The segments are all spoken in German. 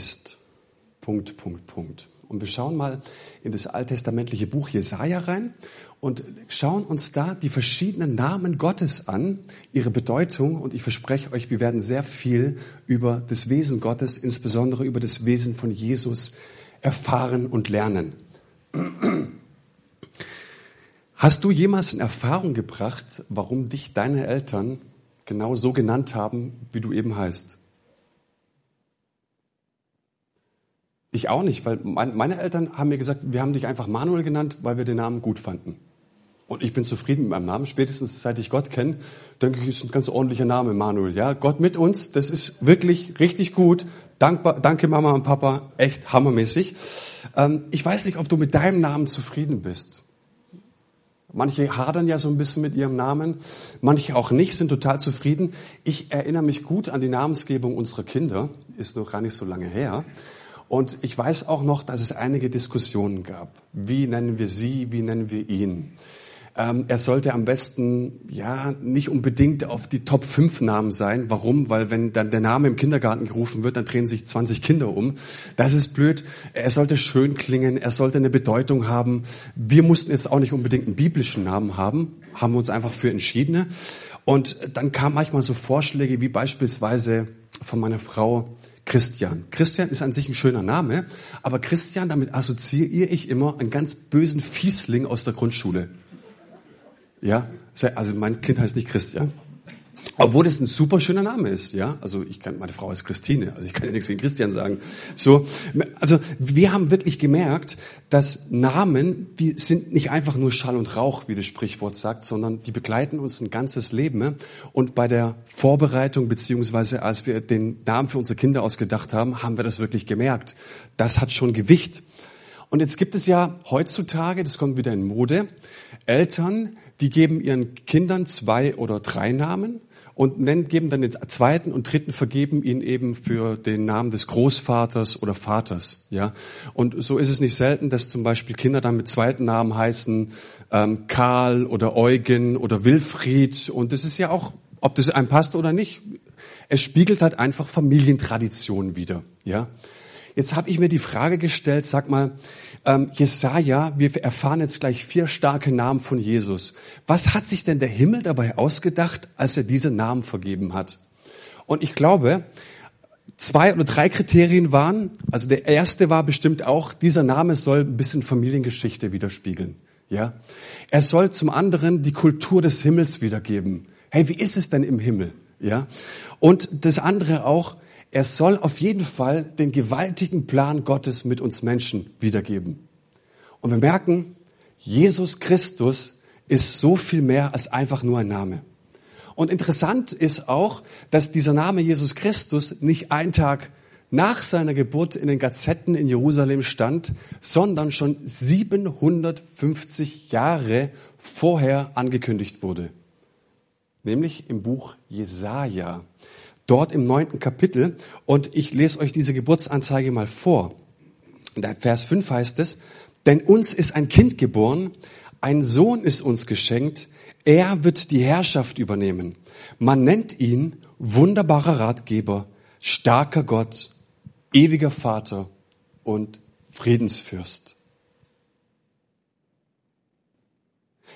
ist. Punkt, Punkt, Punkt. Und wir schauen mal in das alttestamentliche Buch Jesaja rein und schauen uns da die verschiedenen Namen Gottes an, ihre Bedeutung. Und ich verspreche euch, wir werden sehr viel über das Wesen Gottes, insbesondere über das Wesen von Jesus erfahren und lernen. Hast du jemals in Erfahrung gebracht, warum dich deine Eltern genau so genannt haben, wie du eben heißt? Ich auch nicht, weil meine Eltern haben mir gesagt, wir haben dich einfach Manuel genannt, weil wir den Namen gut fanden. Und ich bin zufrieden mit meinem Namen. Spätestens seit ich Gott kenne, denke ich, ist ein ganz ordentlicher Name, Manuel. Ja, Gott mit uns, das ist wirklich richtig gut. Dankbar, danke Mama und Papa, echt hammermäßig. Ähm, ich weiß nicht, ob du mit deinem Namen zufrieden bist. Manche hadern ja so ein bisschen mit ihrem Namen, manche auch nicht, sind total zufrieden. Ich erinnere mich gut an die Namensgebung unserer Kinder, ist noch gar nicht so lange her. Und ich weiß auch noch, dass es einige Diskussionen gab. Wie nennen wir sie, wie nennen wir ihn? Ähm, er sollte am besten ja nicht unbedingt auf die Top 5 Namen sein. Warum? Weil wenn dann der Name im Kindergarten gerufen wird, dann drehen sich 20 Kinder um. Das ist blöd. Er sollte schön klingen, er sollte eine Bedeutung haben. Wir mussten jetzt auch nicht unbedingt einen biblischen Namen haben, haben wir uns einfach für entschieden. Und dann kamen manchmal so Vorschläge wie beispielsweise von meiner Frau, Christian. Christian ist an sich ein schöner Name, aber Christian, damit assoziiere ich immer einen ganz bösen Fiesling aus der Grundschule. Ja, also mein Kind heißt nicht Christian. Obwohl es ein super schöner Name ist, ja. Also ich kann, meine Frau ist Christine, also ich kann ja nichts gegen Christian sagen. So, also wir haben wirklich gemerkt, dass Namen, die sind nicht einfach nur Schall und Rauch, wie das Sprichwort sagt, sondern die begleiten uns ein ganzes Leben. Und bei der Vorbereitung beziehungsweise als wir den Namen für unsere Kinder ausgedacht haben, haben wir das wirklich gemerkt. Das hat schon Gewicht. Und jetzt gibt es ja heutzutage, das kommt wieder in Mode, Eltern, die geben ihren Kindern zwei oder drei Namen und nennen, geben dann den zweiten und dritten vergeben ihn eben für den Namen des Großvaters oder Vaters. Ja, und so ist es nicht selten, dass zum Beispiel Kinder dann mit zweiten Namen heißen ähm, Karl oder Eugen oder Wilfried. Und das ist ja auch, ob das einem passt oder nicht, es spiegelt halt einfach Familientradition wieder. Ja, jetzt habe ich mir die Frage gestellt, sag mal, ähm, Jesaja, wir erfahren jetzt gleich vier starke Namen von Jesus. Was hat sich denn der Himmel dabei ausgedacht, als er diese Namen vergeben hat? Und ich glaube, zwei oder drei Kriterien waren, also der erste war bestimmt auch, dieser Name soll ein bisschen Familiengeschichte widerspiegeln. Ja, er soll zum anderen die Kultur des Himmels wiedergeben. Hey, wie ist es denn im Himmel? Ja, und das andere auch, er soll auf jeden Fall den gewaltigen Plan Gottes mit uns Menschen wiedergeben. Und wir merken, Jesus Christus ist so viel mehr als einfach nur ein Name. Und interessant ist auch, dass dieser Name Jesus Christus nicht einen Tag nach seiner Geburt in den Gazetten in Jerusalem stand, sondern schon 750 Jahre vorher angekündigt wurde. Nämlich im Buch Jesaja dort im neunten Kapitel. Und ich lese euch diese Geburtsanzeige mal vor. In Vers 5 heißt es, denn uns ist ein Kind geboren, ein Sohn ist uns geschenkt, er wird die Herrschaft übernehmen. Man nennt ihn wunderbarer Ratgeber, starker Gott, ewiger Vater und Friedensfürst.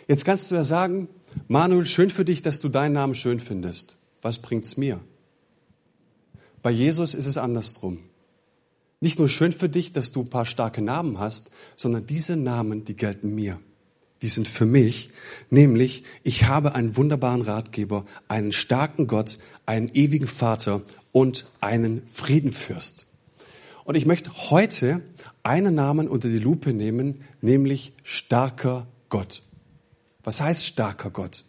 Jetzt kannst du ja sagen, Manuel, schön für dich, dass du deinen Namen schön findest. Was bringt's mir? Bei Jesus ist es andersrum. Nicht nur schön für dich, dass du ein paar starke Namen hast, sondern diese Namen, die gelten mir. Die sind für mich, nämlich ich habe einen wunderbaren Ratgeber, einen starken Gott, einen ewigen Vater und einen Friedenfürst. Und ich möchte heute einen Namen unter die Lupe nehmen, nämlich starker Gott. Was heißt starker Gott?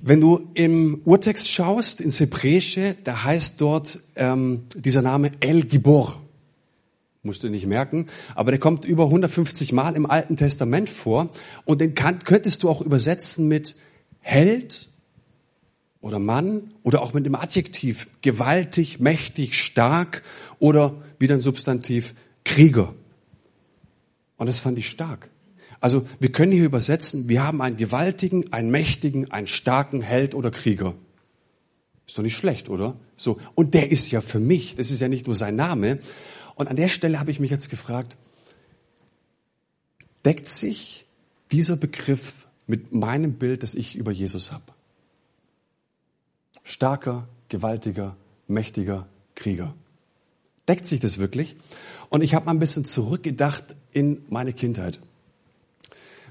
Wenn du im Urtext schaust, ins Hebräische, da heißt dort ähm, dieser Name El Gibor. Musst du nicht merken, aber der kommt über 150 Mal im Alten Testament vor und den kann, könntest du auch übersetzen mit Held oder Mann oder auch mit dem Adjektiv gewaltig, mächtig, stark oder wieder ein Substantiv Krieger. Und das fand ich stark. Also wir können hier übersetzen, wir haben einen gewaltigen, einen mächtigen, einen starken Held oder Krieger. Ist doch nicht schlecht, oder? So. Und der ist ja für mich. Das ist ja nicht nur sein Name. Und an der Stelle habe ich mich jetzt gefragt, deckt sich dieser Begriff mit meinem Bild, das ich über Jesus habe? Starker, gewaltiger, mächtiger Krieger. Deckt sich das wirklich? Und ich habe mal ein bisschen zurückgedacht in meine Kindheit.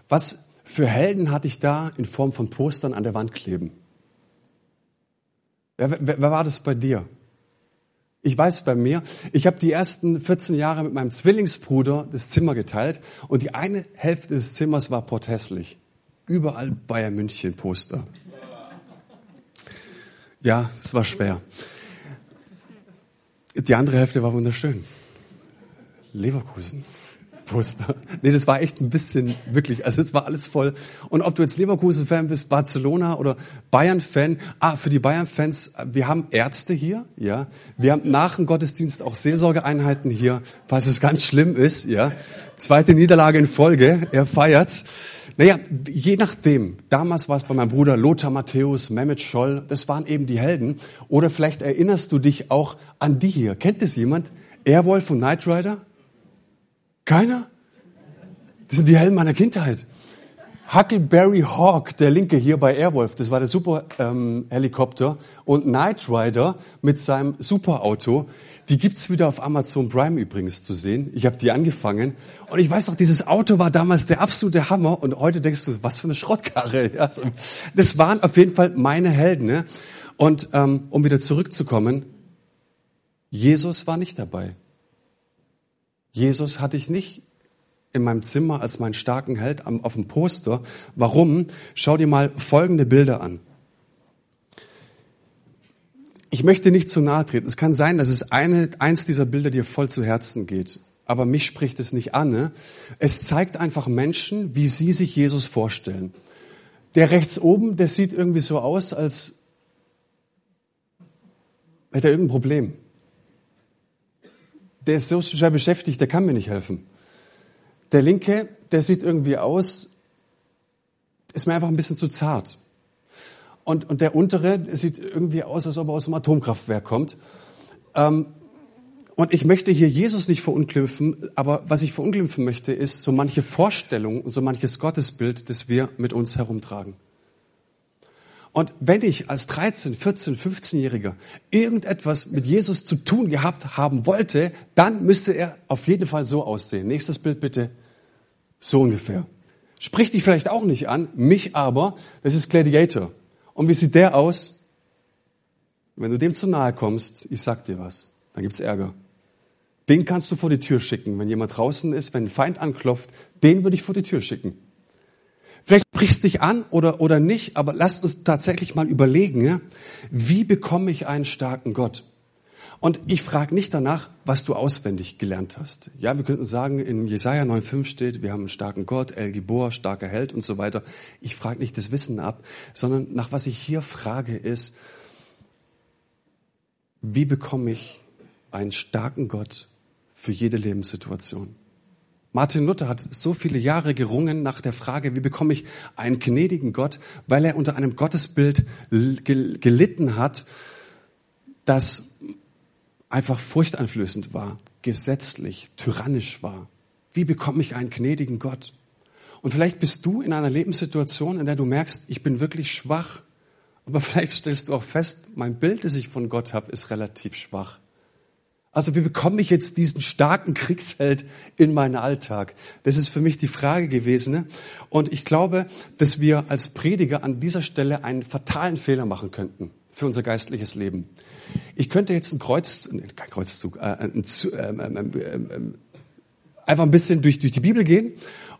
Was für Helden hatte ich da in Form von Postern an der Wand kleben? Wer, wer, wer war das bei dir? Ich weiß bei mir, ich habe die ersten 14 Jahre mit meinem Zwillingsbruder das Zimmer geteilt und die eine Hälfte des Zimmers war porthässlich. Überall Bayern München Poster. Ja, es war schwer. Die andere Hälfte war wunderschön. Leverkusen. Poster. Nee, das war echt ein bisschen wirklich, also es war alles voll. Und ob du jetzt Leverkusen-Fan bist, Barcelona oder Bayern-Fan, ah, für die Bayern-Fans, wir haben Ärzte hier, ja. Wir haben nach dem Gottesdienst auch Seelsorgeeinheiten hier, falls es ganz schlimm ist, ja. Zweite Niederlage in Folge, er feiert. Naja, je nachdem. Damals war es bei meinem Bruder Lothar Matthäus, Mehmet Scholl, das waren eben die Helden. Oder vielleicht erinnerst du dich auch an die hier. Kennt es jemand? Airwolf und Knight Rider? Keiner? Das sind die Helden meiner Kindheit. Huckleberry Hawk, der Linke hier bei Airwolf, das war der Super-Helikopter. Ähm, und Knight Rider mit seinem Superauto, die gibt's wieder auf Amazon Prime übrigens zu sehen. Ich habe die angefangen. Und ich weiß noch, dieses Auto war damals der absolute Hammer. Und heute denkst du, was für eine Schrottkarre. Das waren auf jeden Fall meine Helden. Ne? Und ähm, um wieder zurückzukommen, Jesus war nicht dabei. Jesus hatte ich nicht in meinem Zimmer als meinen starken Held auf dem Poster. Warum? Schau dir mal folgende Bilder an. Ich möchte nicht zu nahe treten. Es kann sein, dass es eine, eins dieser Bilder dir voll zu Herzen geht. Aber mich spricht es nicht an. Ne? Es zeigt einfach Menschen, wie sie sich Jesus vorstellen. Der rechts oben, der sieht irgendwie so aus, als hätte er irgendein Problem der ist so schwer beschäftigt, der kann mir nicht helfen. Der linke, der sieht irgendwie aus, ist mir einfach ein bisschen zu zart. Und, und der untere der sieht irgendwie aus, als ob er aus dem Atomkraftwerk kommt. Ähm, und ich möchte hier Jesus nicht verunglimpfen, aber was ich verunglimpfen möchte, ist so manche Vorstellung und so manches Gottesbild, das wir mit uns herumtragen. Und wenn ich als 13, 14, 15-Jähriger irgendetwas mit Jesus zu tun gehabt haben wollte, dann müsste er auf jeden Fall so aussehen. Nächstes Bild bitte. So ungefähr. Spricht dich vielleicht auch nicht an, mich aber. Das ist Gladiator. Und wie sieht der aus? Wenn du dem zu nahe kommst, ich sag dir was, dann gibt's Ärger. Den kannst du vor die Tür schicken. Wenn jemand draußen ist, wenn ein Feind anklopft, den würde ich vor die Tür schicken. Vielleicht brichst dich an oder, oder nicht, aber lasst uns tatsächlich mal überlegen, ja? wie bekomme ich einen starken Gott? Und ich frage nicht danach, was du auswendig gelernt hast. Ja, wir könnten sagen, in Jesaja 9,5 steht, wir haben einen starken Gott, El Gibor, starker Held und so weiter. Ich frage nicht das Wissen ab, sondern nach was ich hier frage ist, wie bekomme ich einen starken Gott für jede Lebenssituation? Martin Luther hat so viele Jahre gerungen nach der Frage, wie bekomme ich einen gnädigen Gott, weil er unter einem Gottesbild gelitten hat, das einfach furchteinflößend war, gesetzlich, tyrannisch war. Wie bekomme ich einen gnädigen Gott? Und vielleicht bist du in einer Lebenssituation, in der du merkst, ich bin wirklich schwach. Aber vielleicht stellst du auch fest, mein Bild, das ich von Gott habe, ist relativ schwach. Also wie bekomme ich jetzt diesen starken Kriegsheld in meinen Alltag? Das ist für mich die Frage gewesen. Ne? Und ich glaube, dass wir als Prediger an dieser Stelle einen fatalen Fehler machen könnten für unser geistliches Leben. Ich könnte jetzt ein Kreuz, kein Kreuzzug, äh, ein, ähm, ähm, einfach ein bisschen durch, durch die Bibel gehen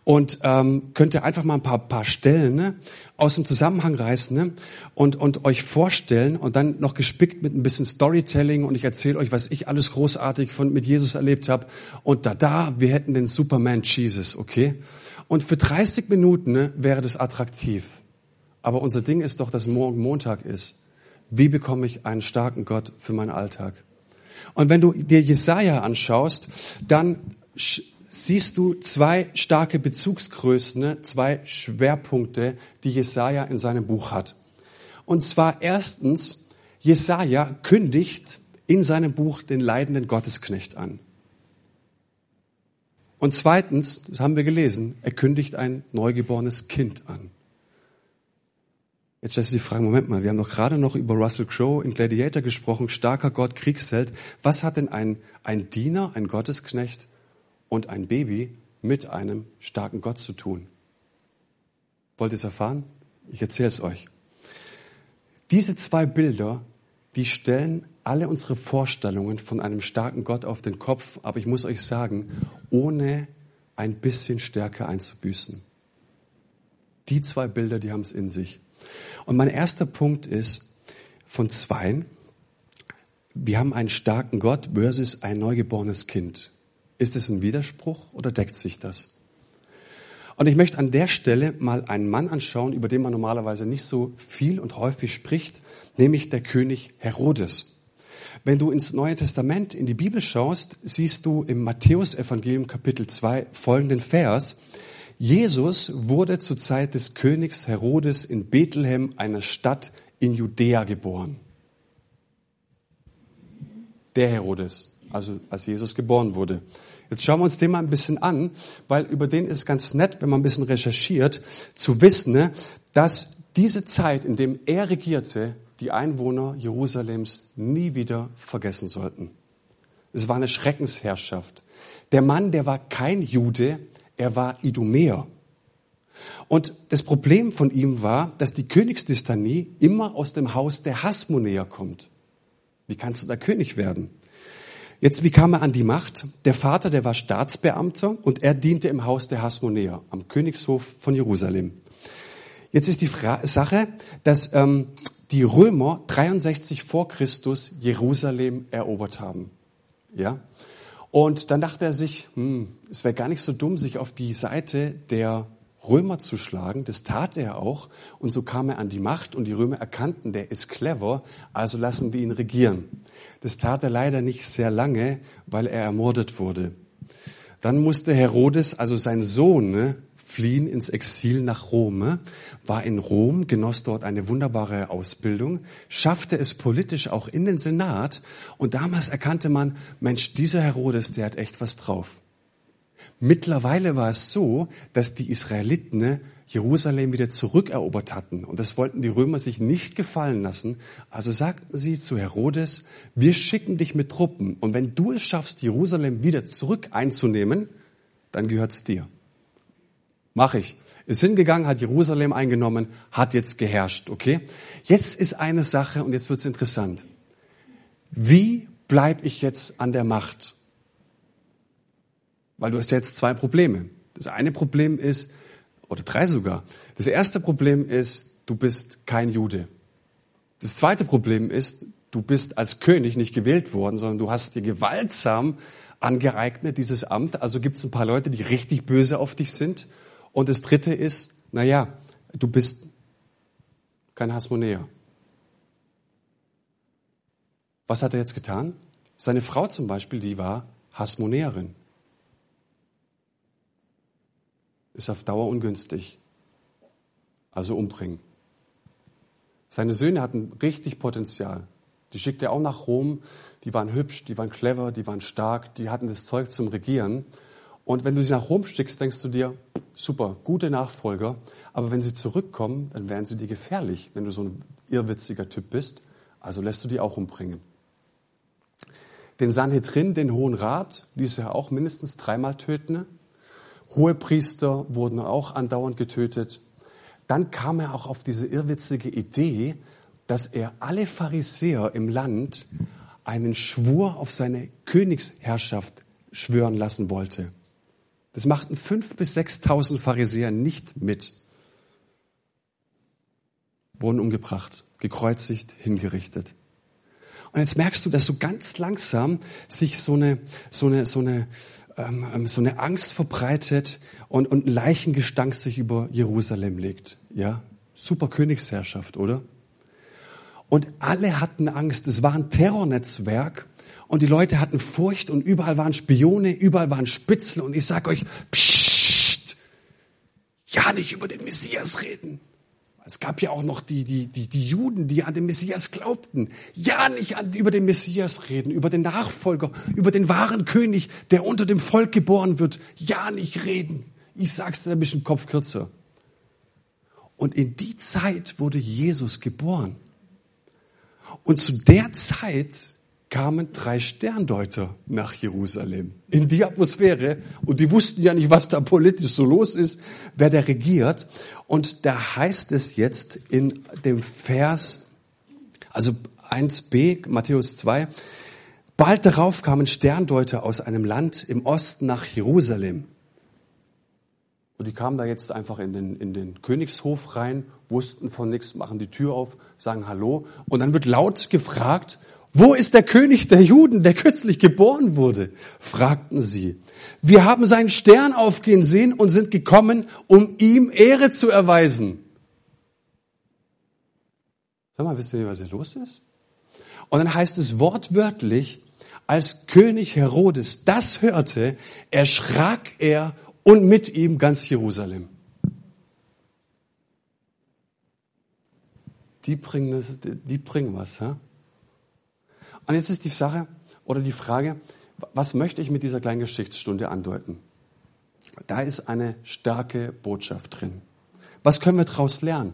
und ähm, könnt ihr einfach mal ein paar, paar Stellen ne, aus dem Zusammenhang reißen ne, und, und euch vorstellen und dann noch gespickt mit ein bisschen Storytelling und ich erzähle euch, was ich alles großartig von, mit Jesus erlebt habe und da, da, wir hätten den Superman Jesus, okay? Und für 30 Minuten ne, wäre das attraktiv. Aber unser Ding ist doch, dass morgen Montag ist. Wie bekomme ich einen starken Gott für meinen Alltag? Und wenn du dir Jesaja anschaust, dann siehst du zwei starke Bezugsgrößen, ne? zwei Schwerpunkte, die Jesaja in seinem Buch hat. Und zwar erstens, Jesaja kündigt in seinem Buch den leidenden Gottesknecht an. Und zweitens, das haben wir gelesen, er kündigt ein neugeborenes Kind an. Jetzt stellst du die Frage, Moment mal, wir haben doch gerade noch über Russell Crowe in Gladiator gesprochen, starker Gott, Kriegsheld. Was hat denn ein, ein Diener, ein Gottesknecht und ein Baby mit einem starken Gott zu tun? Wollt ihr es erfahren? Ich erzähle es euch. Diese zwei Bilder, die stellen alle unsere Vorstellungen von einem starken Gott auf den Kopf, aber ich muss euch sagen, ohne ein bisschen Stärke einzubüßen. Die zwei Bilder, die haben es in sich. Und mein erster Punkt ist von zweien, wir haben einen starken Gott versus ein neugeborenes Kind. Ist es ein Widerspruch oder deckt sich das? Und ich möchte an der Stelle mal einen Mann anschauen, über den man normalerweise nicht so viel und häufig spricht, nämlich der König Herodes. Wenn du ins Neue Testament, in die Bibel schaust, siehst du im Matthäusevangelium Kapitel 2 folgenden Vers. Jesus wurde zur Zeit des Königs Herodes in Bethlehem, einer Stadt in Judäa, geboren. Der Herodes, also als Jesus geboren wurde. Jetzt schauen wir uns den mal ein bisschen an, weil über den ist ganz nett, wenn man ein bisschen recherchiert, zu wissen, ne, dass diese Zeit, in dem er regierte, die Einwohner Jerusalems nie wieder vergessen sollten. Es war eine Schreckensherrschaft. Der Mann, der war kein Jude, er war Idumäer. Und das Problem von ihm war, dass die Königsdystanie immer aus dem Haus der Hasmonäer kommt. Wie kannst du da König werden? Jetzt, wie kam er an die Macht? Der Vater, der war Staatsbeamter und er diente im Haus der Hasmonäer am Königshof von Jerusalem. Jetzt ist die Fra Sache, dass ähm, die Römer 63 vor Christus Jerusalem erobert haben. Ja? Und dann dachte er sich, hm, es wäre gar nicht so dumm, sich auf die Seite der Römer zu schlagen. Das tat er auch. Und so kam er an die Macht und die Römer erkannten, der ist clever, also lassen wir ihn regieren. Das tat er leider nicht sehr lange, weil er ermordet wurde. Dann musste Herodes, also sein Sohn, ne, fliehen ins Exil nach Rom, ne, war in Rom, genoss dort eine wunderbare Ausbildung, schaffte es politisch auch in den Senat und damals erkannte man, Mensch, dieser Herodes, der hat echt was drauf. Mittlerweile war es so, dass die Israeliten ne, Jerusalem wieder zurückerobert hatten. Und das wollten die Römer sich nicht gefallen lassen. Also sagten sie zu Herodes, wir schicken dich mit Truppen. Und wenn du es schaffst, Jerusalem wieder zurück einzunehmen, dann gehört's dir. Mach ich. Ist hingegangen, hat Jerusalem eingenommen, hat jetzt geherrscht, okay? Jetzt ist eine Sache und jetzt wird's interessant. Wie bleib ich jetzt an der Macht? Weil du hast jetzt zwei Probleme. Das eine Problem ist, oder drei sogar. Das erste Problem ist, du bist kein Jude. Das zweite Problem ist, du bist als König nicht gewählt worden, sondern du hast dir gewaltsam angeeignet, dieses Amt. Also gibt es ein paar Leute, die richtig böse auf dich sind. Und das dritte ist, na ja, du bist kein Hasmonäer. Was hat er jetzt getan? Seine Frau zum Beispiel, die war Hasmonäerin. Ist auf Dauer ungünstig. Also umbringen. Seine Söhne hatten richtig Potenzial. Die schickte er auch nach Rom. Die waren hübsch, die waren clever, die waren stark, die hatten das Zeug zum Regieren. Und wenn du sie nach Rom schickst, denkst du dir, super, gute Nachfolger. Aber wenn sie zurückkommen, dann wären sie dir gefährlich, wenn du so ein irrwitziger Typ bist. Also lässt du die auch umbringen. Den Sanhedrin, den Hohen Rat, ließ er auch mindestens dreimal töten. Hohepriester wurden auch andauernd getötet. Dann kam er auch auf diese irrwitzige Idee, dass er alle Pharisäer im Land einen Schwur auf seine Königsherrschaft schwören lassen wollte. Das machten fünf bis sechstausend Pharisäer nicht mit. Wurden umgebracht, gekreuzigt, hingerichtet. Und jetzt merkst du, dass so ganz langsam sich so eine, so eine, so eine ähm, ähm, so eine Angst verbreitet und, und Leichengestank sich über Jerusalem legt. Ja, super Königsherrschaft, oder? Und alle hatten Angst. Es war ein Terrornetzwerk und die Leute hatten Furcht und überall waren Spione, überall waren Spitzel und ich sag euch, pssst, ja nicht über den Messias reden. Es gab ja auch noch die, die, die, die Juden, die an den Messias glaubten. Ja, nicht an, über den Messias reden, über den Nachfolger, über den wahren König, der unter dem Volk geboren wird. Ja, nicht reden. Ich sag's dir ein bisschen Kopf kürzer. Und in die Zeit wurde Jesus geboren. Und zu der Zeit kamen drei Sterndeuter nach Jerusalem in die Atmosphäre und die wussten ja nicht, was da politisch so los ist, wer da regiert. Und da heißt es jetzt in dem Vers, also 1b, Matthäus 2, bald darauf kamen Sterndeuter aus einem Land im Osten nach Jerusalem. Und die kamen da jetzt einfach in den, in den Königshof rein, wussten von nichts, machen die Tür auf, sagen Hallo. Und dann wird laut gefragt, wo ist der König der Juden, der kürzlich geboren wurde? fragten sie. Wir haben seinen Stern aufgehen sehen und sind gekommen, um ihm Ehre zu erweisen. Sag mal, wisst ihr, was hier los ist? Und dann heißt es wortwörtlich, als König Herodes das hörte, erschrak er und mit ihm ganz Jerusalem. Die bringen, das, die bringen was. Ha? Und jetzt ist die Sache oder die Frage, was möchte ich mit dieser kleinen Geschichtsstunde andeuten? Da ist eine starke Botschaft drin. Was können wir daraus lernen?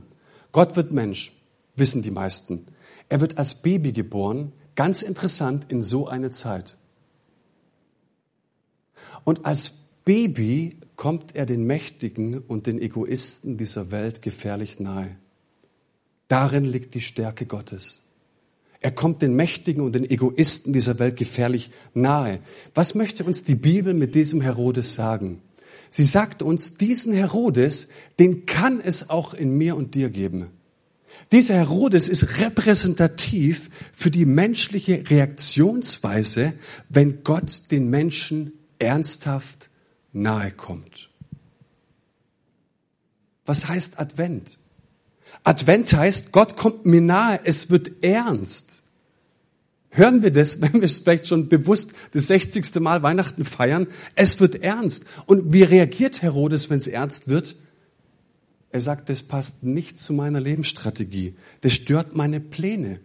Gott wird Mensch, wissen die meisten. Er wird als Baby geboren, ganz interessant in so eine Zeit. Und als Baby kommt er den Mächtigen und den Egoisten dieser Welt gefährlich nahe. Darin liegt die Stärke Gottes. Er kommt den Mächtigen und den Egoisten dieser Welt gefährlich nahe. Was möchte uns die Bibel mit diesem Herodes sagen? Sie sagt uns, diesen Herodes, den kann es auch in mir und dir geben. Dieser Herodes ist repräsentativ für die menschliche Reaktionsweise, wenn Gott den Menschen ernsthaft nahe kommt. Was heißt Advent? Advent heißt, Gott kommt mir nahe, es wird ernst. Hören wir das, wenn wir es vielleicht schon bewusst das 60. Mal Weihnachten feiern? Es wird ernst. Und wie reagiert Herodes, wenn es ernst wird? Er sagt, das passt nicht zu meiner Lebensstrategie. Das stört meine Pläne.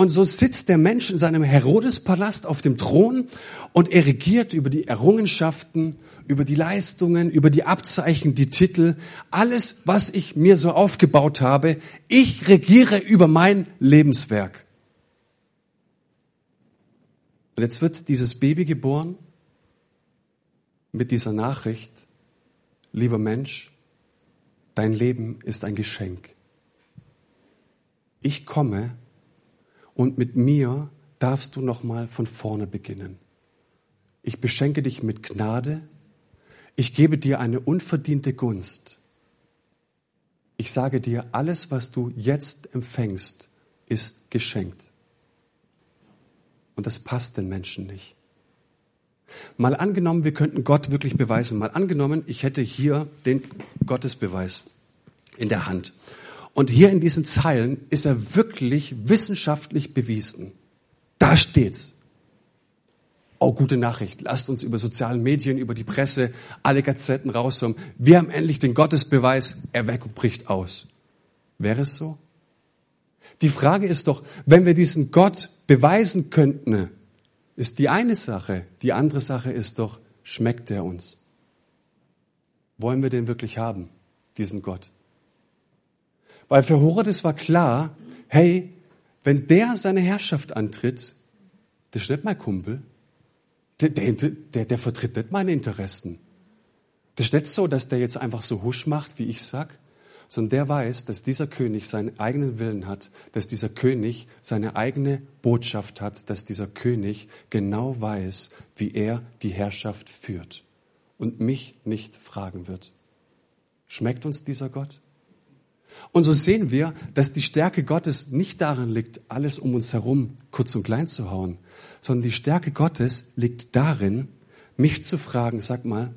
Und so sitzt der Mensch in seinem Herodespalast auf dem Thron und er regiert über die Errungenschaften über die Leistungen, über die Abzeichen, die Titel, alles, was ich mir so aufgebaut habe. Ich regiere über mein Lebenswerk. Und jetzt wird dieses Baby geboren mit dieser Nachricht, lieber Mensch, dein Leben ist ein Geschenk. Ich komme und mit mir darfst du noch mal von vorne beginnen. Ich beschenke dich mit Gnade, ich gebe dir eine unverdiente Gunst. Ich sage dir, alles, was du jetzt empfängst, ist geschenkt. Und das passt den Menschen nicht. Mal angenommen, wir könnten Gott wirklich beweisen. Mal angenommen, ich hätte hier den Gottesbeweis in der Hand. Und hier in diesen Zeilen ist er wirklich wissenschaftlich bewiesen. Da steht's. Oh, gute Nachricht. Lasst uns über sozialen Medien, über die Presse, alle Gazetten rausholen. Wir haben endlich den Gottesbeweis. Erweckung bricht aus. Wäre es so? Die Frage ist doch, wenn wir diesen Gott beweisen könnten, ist die eine Sache. Die andere Sache ist doch, schmeckt er uns? Wollen wir den wirklich haben, diesen Gott? Weil für Herodes war klar, hey, wenn der seine Herrschaft antritt, das ist nicht mein Kumpel, der, der, der, der vertritt nicht meine Interessen. Das ist nicht so, dass der jetzt einfach so husch macht, wie ich sag, sondern der weiß, dass dieser König seinen eigenen Willen hat, dass dieser König seine eigene Botschaft hat, dass dieser König genau weiß, wie er die Herrschaft führt und mich nicht fragen wird. Schmeckt uns dieser Gott? Und so sehen wir, dass die Stärke Gottes nicht darin liegt, alles um uns herum kurz und klein zu hauen, sondern die Stärke Gottes liegt darin, mich zu fragen, sag mal,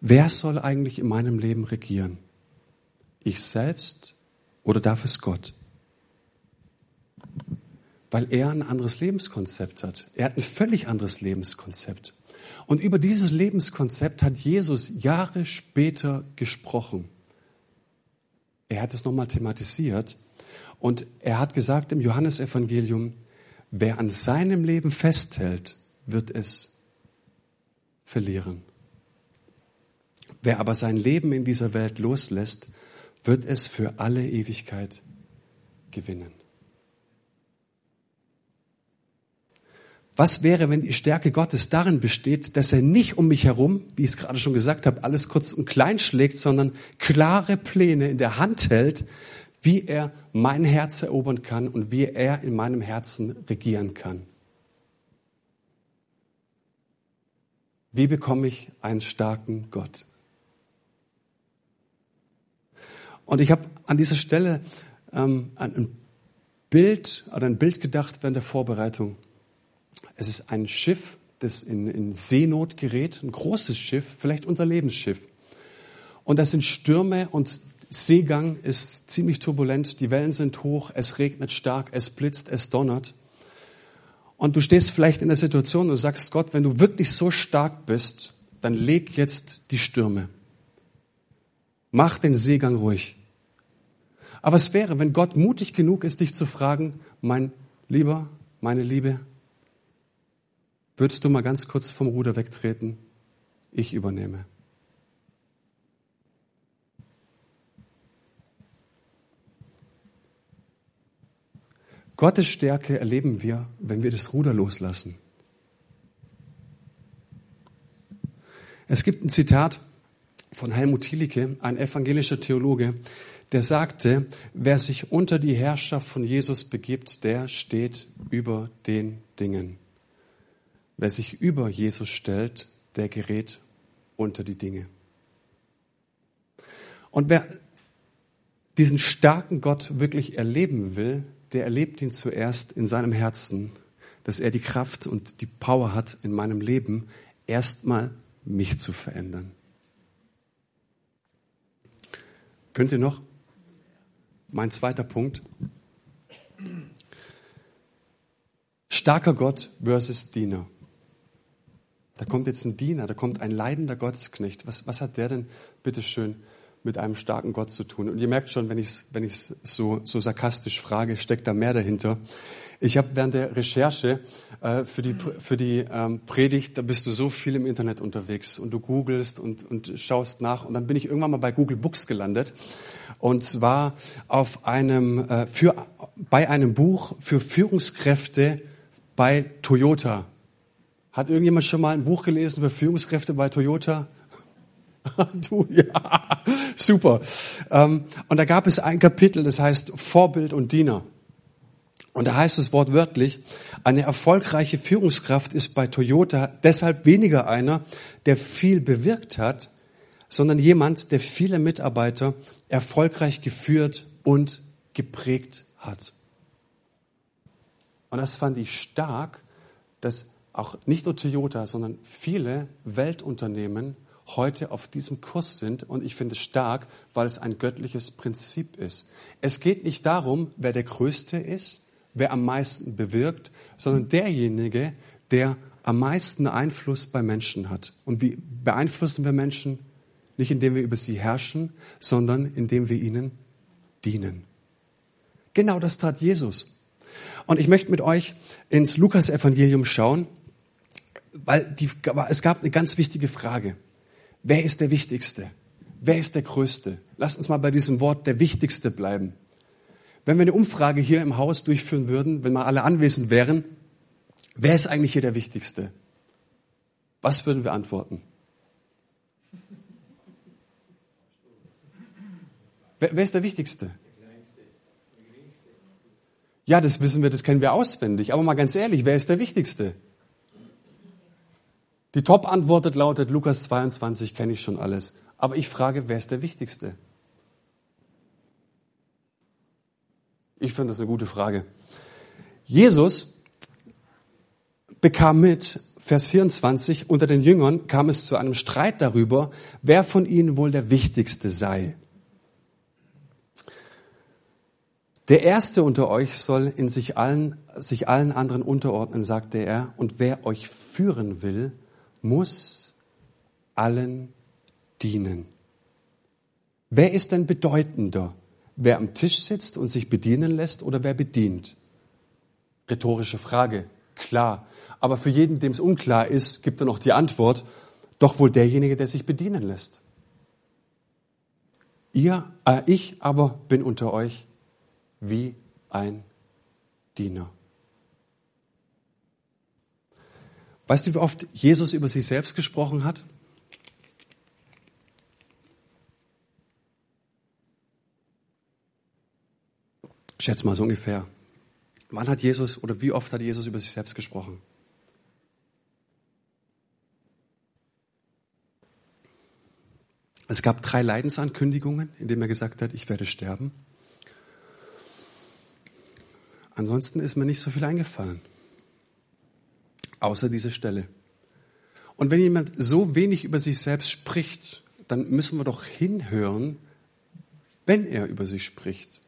wer soll eigentlich in meinem Leben regieren? Ich selbst oder darf es Gott? Weil er ein anderes Lebenskonzept hat. Er hat ein völlig anderes Lebenskonzept. Und über dieses Lebenskonzept hat Jesus Jahre später gesprochen. Er hat es nochmal thematisiert und er hat gesagt im Johannesevangelium, wer an seinem Leben festhält, wird es verlieren. Wer aber sein Leben in dieser Welt loslässt, wird es für alle Ewigkeit gewinnen. Was wäre, wenn die Stärke Gottes darin besteht, dass er nicht um mich herum, wie ich es gerade schon gesagt habe, alles kurz und klein schlägt, sondern klare Pläne in der Hand hält, wie er mein Herz erobern kann und wie er in meinem Herzen regieren kann. Wie bekomme ich einen starken Gott? Und ich habe an dieser Stelle ähm, ein Bild oder ein Bild gedacht während der Vorbereitung. Es ist ein Schiff, das in, in Seenot gerät, ein großes Schiff, vielleicht unser Lebensschiff. Und das sind Stürme und Seegang ist ziemlich turbulent, die Wellen sind hoch, es regnet stark, es blitzt, es donnert. Und du stehst vielleicht in der Situation und sagst, Gott, wenn du wirklich so stark bist, dann leg jetzt die Stürme. Mach den Seegang ruhig. Aber es wäre, wenn Gott mutig genug ist, dich zu fragen, mein Lieber, meine Liebe, Würdest du mal ganz kurz vom Ruder wegtreten? Ich übernehme. Gottes Stärke erleben wir, wenn wir das Ruder loslassen. Es gibt ein Zitat von Helmut Thielicke, ein evangelischer Theologe, der sagte, wer sich unter die Herrschaft von Jesus begibt, der steht über den Dingen. Wer sich über Jesus stellt, der gerät unter die Dinge. Und wer diesen starken Gott wirklich erleben will, der erlebt ihn zuerst in seinem Herzen, dass er die Kraft und die Power hat, in meinem Leben erstmal mich zu verändern. Könnt ihr noch? Mein zweiter Punkt. Starker Gott versus Diener. Da kommt jetzt ein Diener, da kommt ein leidender Gottesknecht. Was, was hat der denn, bitteschön, mit einem starken Gott zu tun? Und ihr merkt schon, wenn ich es wenn ich's so, so sarkastisch frage, steckt da mehr dahinter. Ich habe während der Recherche äh, für die, für die ähm, Predigt, da bist du so viel im Internet unterwegs und du googelst und, und schaust nach. Und dann bin ich irgendwann mal bei Google Books gelandet und zwar auf einem, äh, für, bei einem Buch für Führungskräfte bei Toyota hat irgendjemand schon mal ein Buch gelesen über Führungskräfte bei Toyota? du, ja, super. Ähm, und da gab es ein Kapitel, das heißt Vorbild und Diener. Und da heißt es wortwörtlich, eine erfolgreiche Führungskraft ist bei Toyota deshalb weniger einer, der viel bewirkt hat, sondern jemand, der viele Mitarbeiter erfolgreich geführt und geprägt hat. Und das fand ich stark, dass auch nicht nur Toyota, sondern viele Weltunternehmen heute auf diesem Kurs sind. Und ich finde es stark, weil es ein göttliches Prinzip ist. Es geht nicht darum, wer der Größte ist, wer am meisten bewirkt, sondern derjenige, der am meisten Einfluss bei Menschen hat. Und wie beeinflussen wir Menschen? Nicht indem wir über sie herrschen, sondern indem wir ihnen dienen. Genau das tat Jesus. Und ich möchte mit euch ins Lukas-Evangelium schauen weil die, es gab eine ganz wichtige Frage. Wer ist der Wichtigste? Wer ist der Größte? Lasst uns mal bei diesem Wort der Wichtigste bleiben. Wenn wir eine Umfrage hier im Haus durchführen würden, wenn mal alle anwesend wären, wer ist eigentlich hier der Wichtigste? Was würden wir antworten? Wer, wer ist der Wichtigste? Ja, das wissen wir, das kennen wir auswendig. Aber mal ganz ehrlich, wer ist der Wichtigste? Die Top-Antwort lautet, Lukas 22 kenne ich schon alles. Aber ich frage, wer ist der Wichtigste? Ich finde das eine gute Frage. Jesus bekam mit, Vers 24, unter den Jüngern kam es zu einem Streit darüber, wer von ihnen wohl der Wichtigste sei. Der Erste unter euch soll in sich allen, sich allen anderen unterordnen, sagte er, und wer euch führen will, muss allen dienen. Wer ist denn bedeutender? wer am Tisch sitzt und sich bedienen lässt oder wer bedient? Rhetorische Frage, klar. Aber für jeden, dem es unklar ist, gibt er noch die Antwort, doch wohl derjenige, der sich bedienen lässt. Ihr, äh, ich aber bin unter euch wie ein Diener. Weißt du, wie oft Jesus über sich selbst gesprochen hat? Ich schätze mal so ungefähr. Wann hat Jesus oder wie oft hat Jesus über sich selbst gesprochen? Es gab drei Leidensankündigungen, in denen er gesagt hat, ich werde sterben. Ansonsten ist mir nicht so viel eingefallen. Außer diese Stelle. Und wenn jemand so wenig über sich selbst spricht, dann müssen wir doch hinhören, wenn er über sich spricht.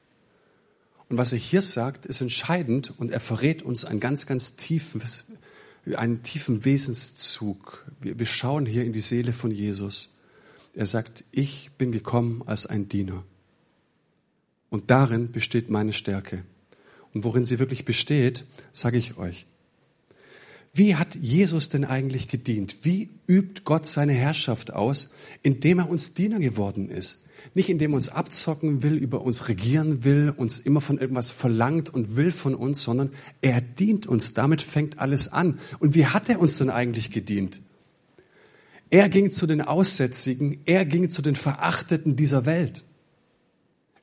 Und was er hier sagt, ist entscheidend und er verrät uns einen ganz, ganz tiefen, einen tiefen Wesenszug. Wir, wir schauen hier in die Seele von Jesus. Er sagt, ich bin gekommen als ein Diener. Und darin besteht meine Stärke. Und worin sie wirklich besteht, sage ich euch. Wie hat Jesus denn eigentlich gedient? Wie übt Gott seine Herrschaft aus, indem er uns Diener geworden ist? Nicht indem er uns abzocken will, über uns regieren will, uns immer von irgendwas verlangt und will von uns, sondern er dient uns. Damit fängt alles an. Und wie hat er uns denn eigentlich gedient? Er ging zu den Aussätzigen, er ging zu den Verachteten dieser Welt.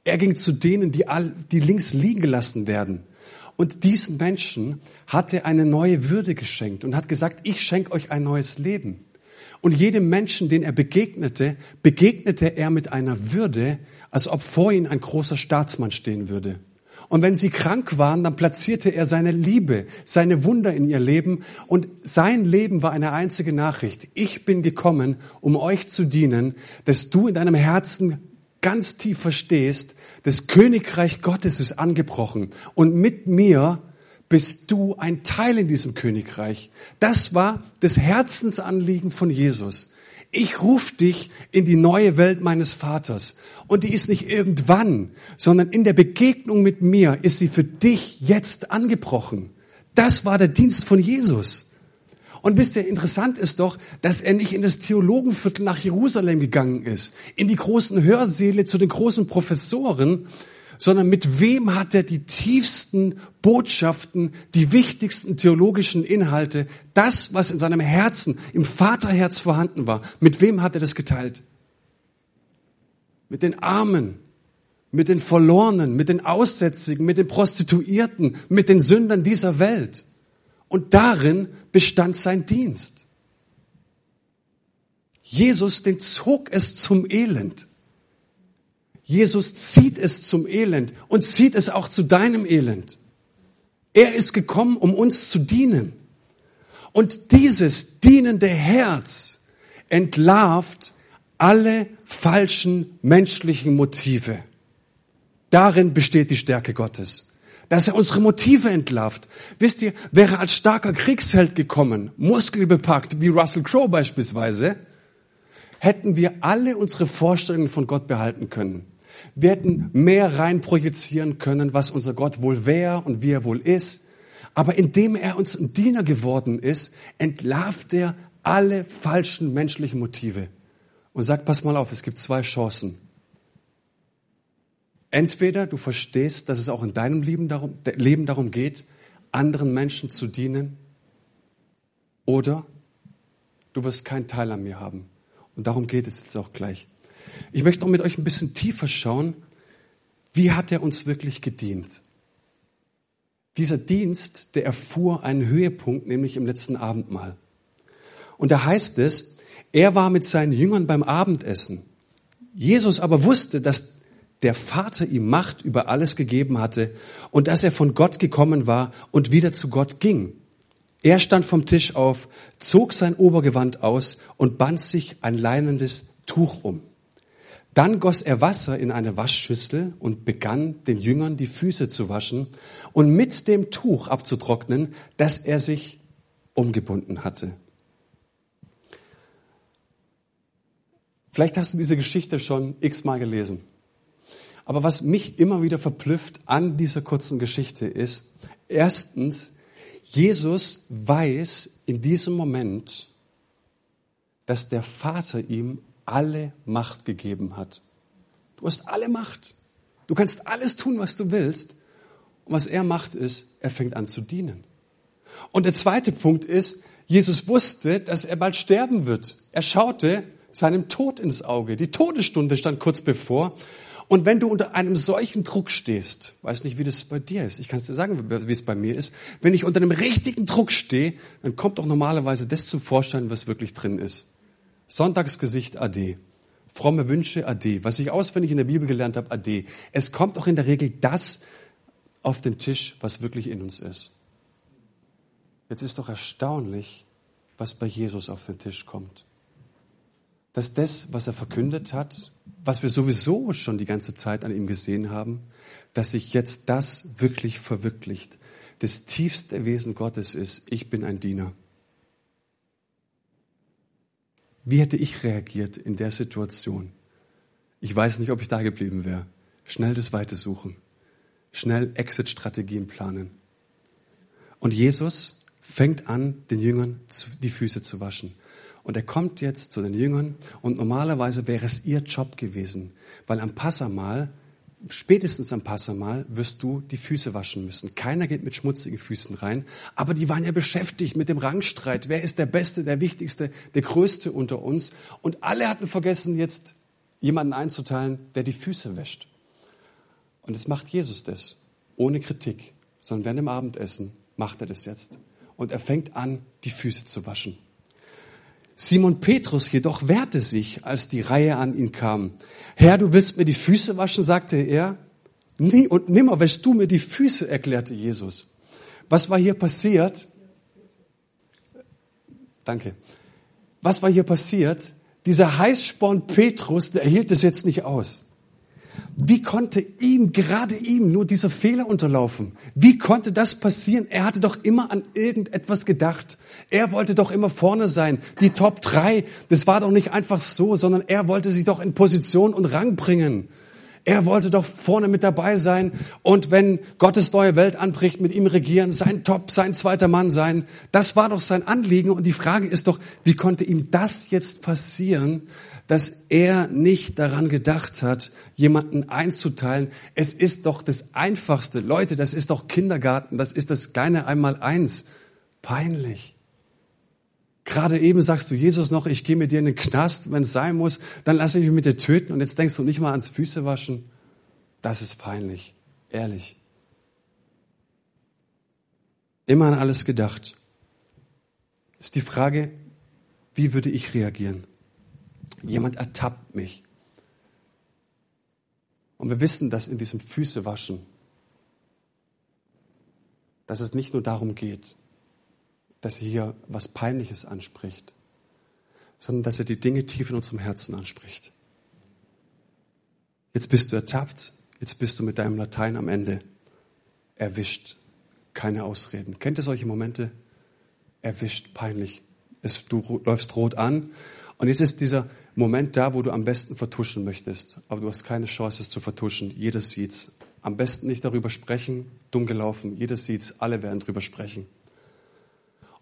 Er ging zu denen, die, all, die links liegen gelassen werden. Und diesen Menschen hat er eine neue Würde geschenkt und hat gesagt, ich schenke euch ein neues Leben. Und jedem Menschen, den er begegnete, begegnete er mit einer Würde, als ob vor ihnen ein großer Staatsmann stehen würde. Und wenn sie krank waren, dann platzierte er seine Liebe, seine Wunder in ihr Leben. Und sein Leben war eine einzige Nachricht. Ich bin gekommen, um euch zu dienen, dass du in deinem Herzen ganz tief verstehst, das Königreich Gottes ist angebrochen. Und mit mir bist du ein Teil in diesem Königreich. Das war das Herzensanliegen von Jesus. Ich rufe dich in die neue Welt meines Vaters. Und die ist nicht irgendwann, sondern in der Begegnung mit mir ist sie für dich jetzt angebrochen. Das war der Dienst von Jesus. Und wisst ihr, interessant ist doch, dass er nicht in das Theologenviertel nach Jerusalem gegangen ist, in die großen Hörsäle zu den großen Professoren, sondern mit wem hat er die tiefsten Botschaften, die wichtigsten theologischen Inhalte, das, was in seinem Herzen, im Vaterherz vorhanden war, mit wem hat er das geteilt? Mit den Armen, mit den Verlorenen, mit den Aussätzigen, mit den Prostituierten, mit den Sündern dieser Welt. Und darin bestand sein Dienst. Jesus, den zog es zum Elend. Jesus zieht es zum Elend und zieht es auch zu deinem Elend. Er ist gekommen, um uns zu dienen. Und dieses dienende Herz entlarvt alle falschen menschlichen Motive. Darin besteht die Stärke Gottes. Dass er unsere Motive entlarvt. Wisst ihr, wäre als starker Kriegsheld gekommen, muskelbepackt, wie Russell Crowe beispielsweise, hätten wir alle unsere Vorstellungen von Gott behalten können. Wir hätten mehr rein projizieren können, was unser Gott wohl wäre und wie er wohl ist. Aber indem er uns ein Diener geworden ist, entlarvt er alle falschen menschlichen Motive und sagt, pass mal auf, es gibt zwei Chancen. Entweder du verstehst, dass es auch in deinem Leben darum, Leben darum geht, anderen Menschen zu dienen, oder du wirst keinen Teil an mir haben. Und darum geht es jetzt auch gleich. Ich möchte noch mit euch ein bisschen tiefer schauen, wie hat er uns wirklich gedient? Dieser Dienst, der erfuhr einen Höhepunkt, nämlich im letzten Abendmahl. Und da heißt es, er war mit seinen Jüngern beim Abendessen. Jesus aber wusste, dass der Vater ihm Macht über alles gegeben hatte und dass er von Gott gekommen war und wieder zu Gott ging. Er stand vom Tisch auf, zog sein Obergewand aus und band sich ein leinendes Tuch um. Dann goss er Wasser in eine Waschschüssel und begann den Jüngern die Füße zu waschen und mit dem Tuch abzutrocknen, das er sich umgebunden hatte. Vielleicht hast du diese Geschichte schon x-mal gelesen. Aber was mich immer wieder verblüfft an dieser kurzen Geschichte ist, erstens, Jesus weiß in diesem Moment, dass der Vater ihm alle Macht gegeben hat. Du hast alle Macht. Du kannst alles tun, was du willst. Und was er macht ist, er fängt an zu dienen. Und der zweite Punkt ist, Jesus wusste, dass er bald sterben wird. Er schaute seinem Tod ins Auge. Die Todesstunde stand kurz bevor. Und wenn du unter einem solchen Druck stehst, weiß nicht, wie das bei dir ist. Ich kann es dir sagen, wie es bei mir ist. Wenn ich unter einem richtigen Druck stehe, dann kommt doch normalerweise das zum Vorschein, was wirklich drin ist. Sonntagsgesicht AD. Fromme Wünsche AD. Was ich auswendig in der Bibel gelernt habe AD. Es kommt auch in der Regel das auf den Tisch, was wirklich in uns ist. Jetzt ist doch erstaunlich, was bei Jesus auf den Tisch kommt. Dass das, was er verkündet hat, was wir sowieso schon die ganze Zeit an ihm gesehen haben, dass sich jetzt das wirklich verwirklicht. Das tiefste Wesen Gottes ist, ich bin ein Diener. Wie hätte ich reagiert in der Situation? Ich weiß nicht, ob ich da geblieben wäre. Schnell das Weite suchen. Schnell Exit-Strategien planen. Und Jesus fängt an, den Jüngern die Füße zu waschen. Und er kommt jetzt zu den Jüngern und normalerweise wäre es ihr Job gewesen, weil am Passamal, spätestens am Passamal, wirst du die Füße waschen müssen. Keiner geht mit schmutzigen Füßen rein, aber die waren ja beschäftigt mit dem Rangstreit. Wer ist der Beste, der Wichtigste, der Größte unter uns? Und alle hatten vergessen, jetzt jemanden einzuteilen, der die Füße wäscht. Und jetzt macht Jesus das, ohne Kritik, sondern während dem Abendessen macht er das jetzt. Und er fängt an, die Füße zu waschen. Simon Petrus jedoch wehrte sich, als die Reihe an ihn kam. Herr, du willst mir die Füße waschen, sagte er. Nie und nimmer wäschst du mir die Füße, erklärte Jesus. Was war hier passiert? Danke. Was war hier passiert? Dieser Heißsporn Petrus, der hielt es jetzt nicht aus. Wie konnte ihm, gerade ihm, nur dieser Fehler unterlaufen? Wie konnte das passieren? Er hatte doch immer an irgendetwas gedacht. Er wollte doch immer vorne sein. Die Top 3, das war doch nicht einfach so, sondern er wollte sich doch in Position und Rang bringen. Er wollte doch vorne mit dabei sein und wenn Gottes neue Welt anbricht, mit ihm regieren, sein Top, sein zweiter Mann sein. Das war doch sein Anliegen und die Frage ist doch, wie konnte ihm das jetzt passieren, dass er nicht daran gedacht hat, jemanden einzuteilen. Es ist doch das Einfachste. Leute, das ist doch Kindergarten. Das ist das kleine Einmaleins. Peinlich. Gerade eben sagst du Jesus noch, ich gehe mit dir in den Knast, wenn es sein muss, dann lasse ich mich mit dir töten und jetzt denkst du nicht mal ans Füße waschen. Das ist peinlich. Ehrlich. Immer an alles gedacht. Ist die Frage, wie würde ich reagieren? Jemand ertappt mich. Und wir wissen, dass in diesem Füßewaschen, dass es nicht nur darum geht, dass er hier was Peinliches anspricht, sondern dass er die Dinge tief in unserem Herzen anspricht. Jetzt bist du ertappt, jetzt bist du mit deinem Latein am Ende erwischt. Keine Ausreden. Kennt ihr solche Momente? Erwischt, peinlich. Es, du läufst rot an und jetzt ist dieser Moment da, wo du am besten vertuschen möchtest, aber du hast keine Chance, es zu vertuschen. Jeder sieht's. Am besten nicht darüber sprechen, dumm gelaufen. Jeder sieht's. Alle werden darüber sprechen.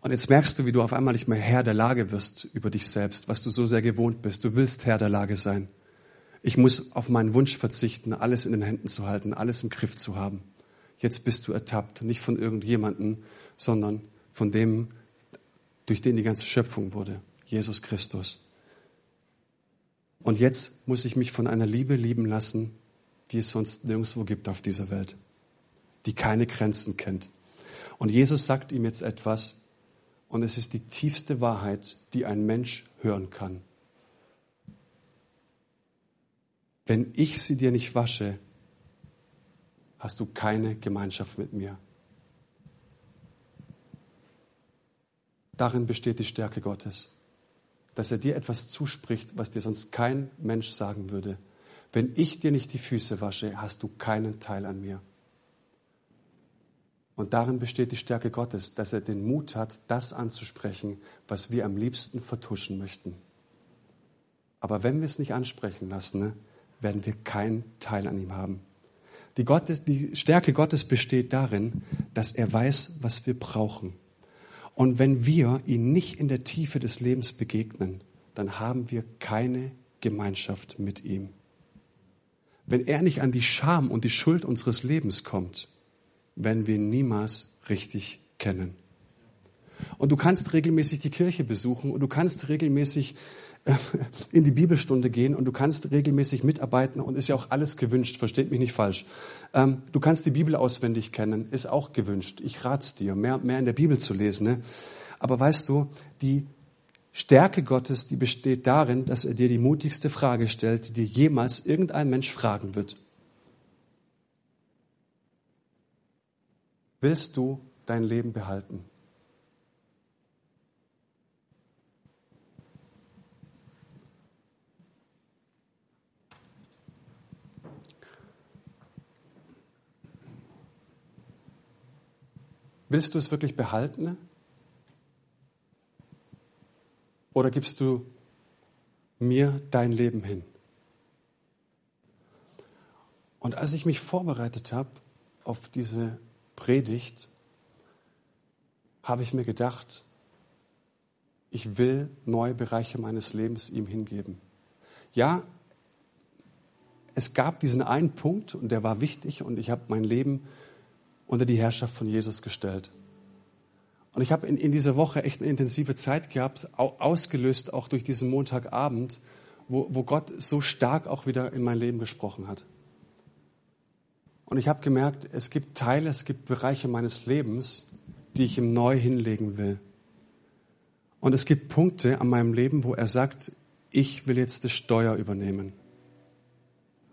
Und jetzt merkst du, wie du auf einmal nicht mehr Herr der Lage wirst über dich selbst, was du so sehr gewohnt bist. Du willst Herr der Lage sein. Ich muss auf meinen Wunsch verzichten, alles in den Händen zu halten, alles im Griff zu haben. Jetzt bist du ertappt, nicht von irgendjemanden, sondern von dem, durch den die ganze Schöpfung wurde, Jesus Christus. Und jetzt muss ich mich von einer Liebe lieben lassen, die es sonst nirgendwo gibt auf dieser Welt, die keine Grenzen kennt. Und Jesus sagt ihm jetzt etwas, und es ist die tiefste Wahrheit, die ein Mensch hören kann. Wenn ich sie dir nicht wasche, hast du keine Gemeinschaft mit mir. Darin besteht die Stärke Gottes dass er dir etwas zuspricht, was dir sonst kein Mensch sagen würde. Wenn ich dir nicht die Füße wasche, hast du keinen Teil an mir. Und darin besteht die Stärke Gottes, dass er den Mut hat, das anzusprechen, was wir am liebsten vertuschen möchten. Aber wenn wir es nicht ansprechen lassen, ne, werden wir keinen Teil an ihm haben. Die, Gottes, die Stärke Gottes besteht darin, dass er weiß, was wir brauchen. Und wenn wir ihn nicht in der Tiefe des Lebens begegnen, dann haben wir keine Gemeinschaft mit ihm. Wenn er nicht an die Scham und die Schuld unseres Lebens kommt, werden wir niemals richtig kennen. Und du kannst regelmäßig die Kirche besuchen und du kannst regelmäßig äh, in die Bibelstunde gehen und du kannst regelmäßig mitarbeiten und ist ja auch alles gewünscht, versteht mich nicht falsch. Ähm, du kannst die Bibel auswendig kennen, ist auch gewünscht. Ich rat's dir, mehr, mehr in der Bibel zu lesen. Ne? Aber weißt du, die Stärke Gottes, die besteht darin, dass er dir die mutigste Frage stellt, die dir jemals irgendein Mensch fragen wird. Willst du dein Leben behalten? Willst du es wirklich behalten? Oder gibst du mir dein Leben hin? Und als ich mich vorbereitet habe auf diese Predigt, habe ich mir gedacht, ich will neue Bereiche meines Lebens ihm hingeben. Ja, es gab diesen einen Punkt und der war wichtig und ich habe mein Leben unter die Herrschaft von Jesus gestellt. Und ich habe in, in dieser Woche echt eine intensive Zeit gehabt, ausgelöst auch durch diesen Montagabend, wo, wo Gott so stark auch wieder in mein Leben gesprochen hat. Und ich habe gemerkt, es gibt Teile, es gibt Bereiche meines Lebens, die ich ihm neu hinlegen will. Und es gibt Punkte an meinem Leben, wo er sagt, ich will jetzt das Steuer übernehmen.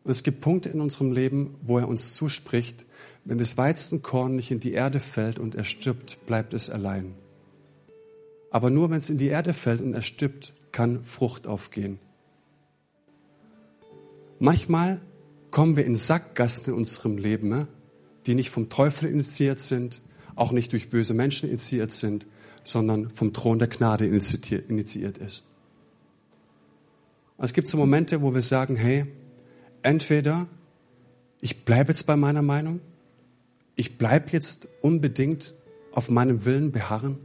Und es gibt Punkte in unserem Leben, wo er uns zuspricht, wenn das Weizenkorn nicht in die Erde fällt und er stirbt, bleibt es allein. Aber nur wenn es in die Erde fällt und er stirbt, kann Frucht aufgehen. Manchmal kommen wir in Sackgassen in unserem Leben, ne, die nicht vom Teufel initiiert sind, auch nicht durch böse Menschen initiiert sind, sondern vom Thron der Gnade initiiert ist. Und es gibt so Momente, wo wir sagen, hey, entweder ich bleibe jetzt bei meiner Meinung ich bleibe jetzt unbedingt auf meinem Willen beharren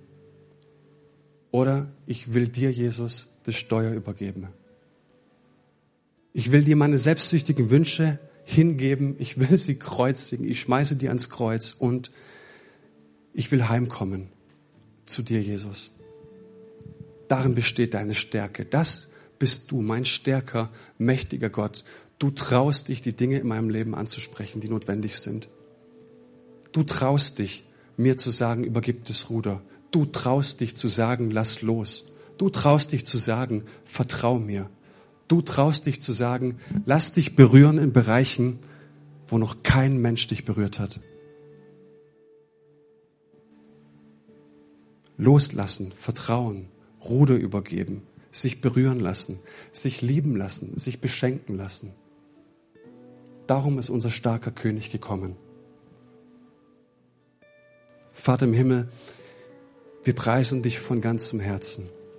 oder ich will dir, Jesus, das Steuer übergeben. Ich will dir meine selbstsüchtigen Wünsche hingeben, ich will sie kreuzigen, ich schmeiße die ans Kreuz und ich will heimkommen zu dir, Jesus. Darin besteht deine Stärke. Das bist du, mein stärker, mächtiger Gott. Du traust dich, die Dinge in meinem Leben anzusprechen, die notwendig sind. Du traust dich, mir zu sagen, übergib das Ruder. Du traust dich zu sagen, lass los. Du traust dich zu sagen, vertrau mir. Du traust dich zu sagen, lass dich berühren in Bereichen, wo noch kein Mensch dich berührt hat. Loslassen, vertrauen, Ruder übergeben, sich berühren lassen, sich lieben lassen, sich beschenken lassen. Darum ist unser starker König gekommen. Vater im Himmel, wir preisen dich von ganzem Herzen.